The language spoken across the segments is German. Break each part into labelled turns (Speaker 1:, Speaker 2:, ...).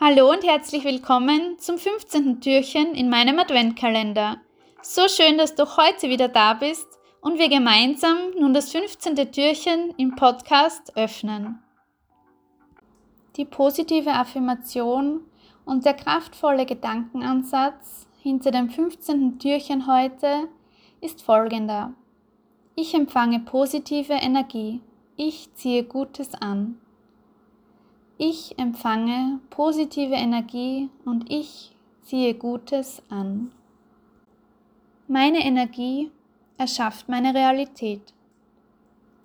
Speaker 1: Hallo und herzlich willkommen zum 15. Türchen in meinem Adventkalender. So schön, dass du heute wieder da bist und wir gemeinsam nun das 15. Türchen im Podcast öffnen. Die positive Affirmation und der kraftvolle Gedankenansatz hinter dem 15. Türchen heute ist folgender. Ich empfange positive Energie. Ich ziehe Gutes an. Ich empfange positive Energie und ich ziehe Gutes an. Meine Energie erschafft meine Realität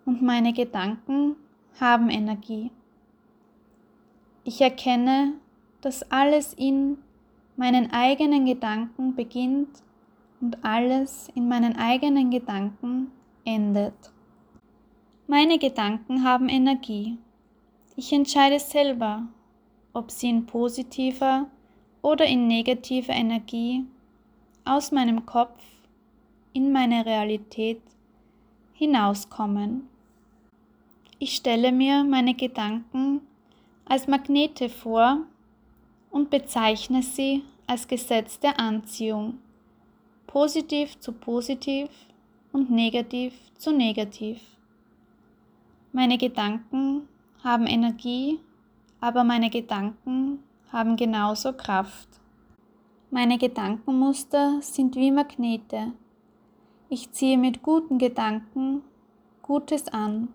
Speaker 1: und meine Gedanken haben Energie. Ich erkenne, dass alles in meinen eigenen Gedanken beginnt und alles in meinen eigenen Gedanken endet. Meine Gedanken haben Energie ich entscheide selber, ob sie in positiver oder in negativer Energie aus meinem Kopf in meine Realität hinauskommen. Ich stelle mir meine Gedanken als Magnete vor und bezeichne sie als Gesetz der Anziehung, positiv zu positiv und negativ zu negativ. Meine Gedanken haben Energie, aber meine Gedanken haben genauso Kraft. Meine Gedankenmuster sind wie Magnete. Ich ziehe mit guten Gedanken Gutes an.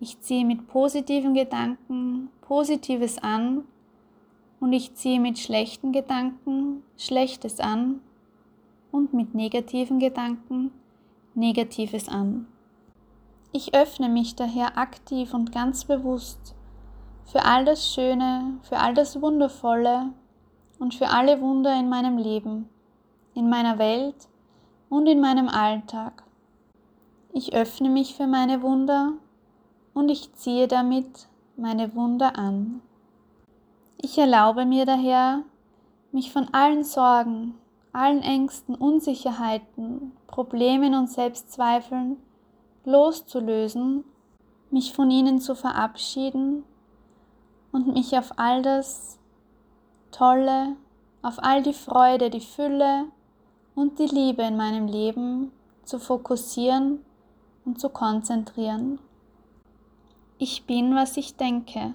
Speaker 1: Ich ziehe mit positiven Gedanken Positives an und ich ziehe mit schlechten Gedanken Schlechtes an und mit negativen Gedanken Negatives an. Ich öffne mich daher aktiv und ganz bewusst für all das Schöne, für all das Wundervolle und für alle Wunder in meinem Leben, in meiner Welt und in meinem Alltag. Ich öffne mich für meine Wunder und ich ziehe damit meine Wunder an. Ich erlaube mir daher, mich von allen Sorgen, allen Ängsten, Unsicherheiten, Problemen und Selbstzweifeln loszulösen, mich von ihnen zu verabschieden und mich auf all das Tolle, auf all die Freude, die Fülle und die Liebe in meinem Leben zu fokussieren und zu konzentrieren. Ich bin, was ich denke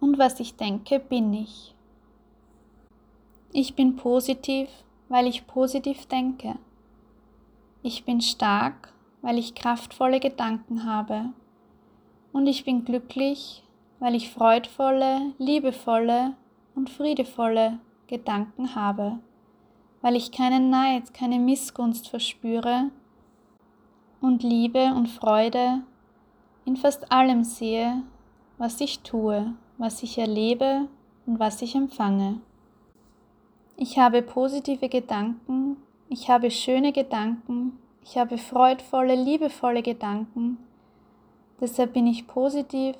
Speaker 1: und was ich denke, bin ich. Ich bin positiv, weil ich positiv denke. Ich bin stark, weil ich kraftvolle Gedanken habe. Und ich bin glücklich, weil ich freudvolle, liebevolle und friedevolle Gedanken habe, weil ich keinen Neid, keine Missgunst verspüre und Liebe und Freude in fast allem sehe, was ich tue, was ich erlebe und was ich empfange. Ich habe positive Gedanken, ich habe schöne Gedanken ich habe freudvolle, liebevolle Gedanken. Deshalb bin ich positiv,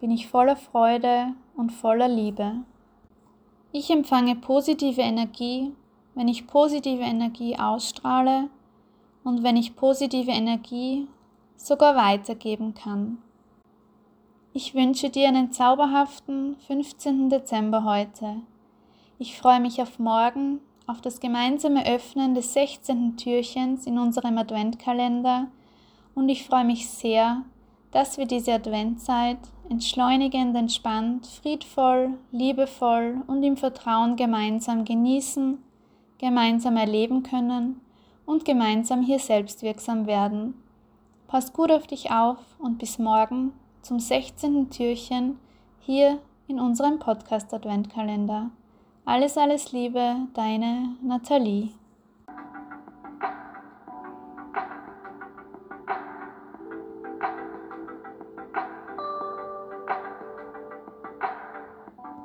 Speaker 1: bin ich voller Freude und voller Liebe. Ich empfange positive Energie, wenn ich positive Energie ausstrahle und wenn ich positive Energie sogar weitergeben kann. Ich wünsche dir einen zauberhaften 15. Dezember heute. Ich freue mich auf morgen auf das gemeinsame Öffnen des 16. Türchens in unserem Adventkalender und ich freue mich sehr, dass wir diese Adventzeit entschleunigend, entspannt, friedvoll, liebevoll und im Vertrauen gemeinsam genießen, gemeinsam erleben können und gemeinsam hier selbstwirksam werden. Pass gut auf dich auf und bis morgen zum 16. Türchen hier in unserem Podcast Adventkalender. Alles, alles Liebe, deine Nathalie.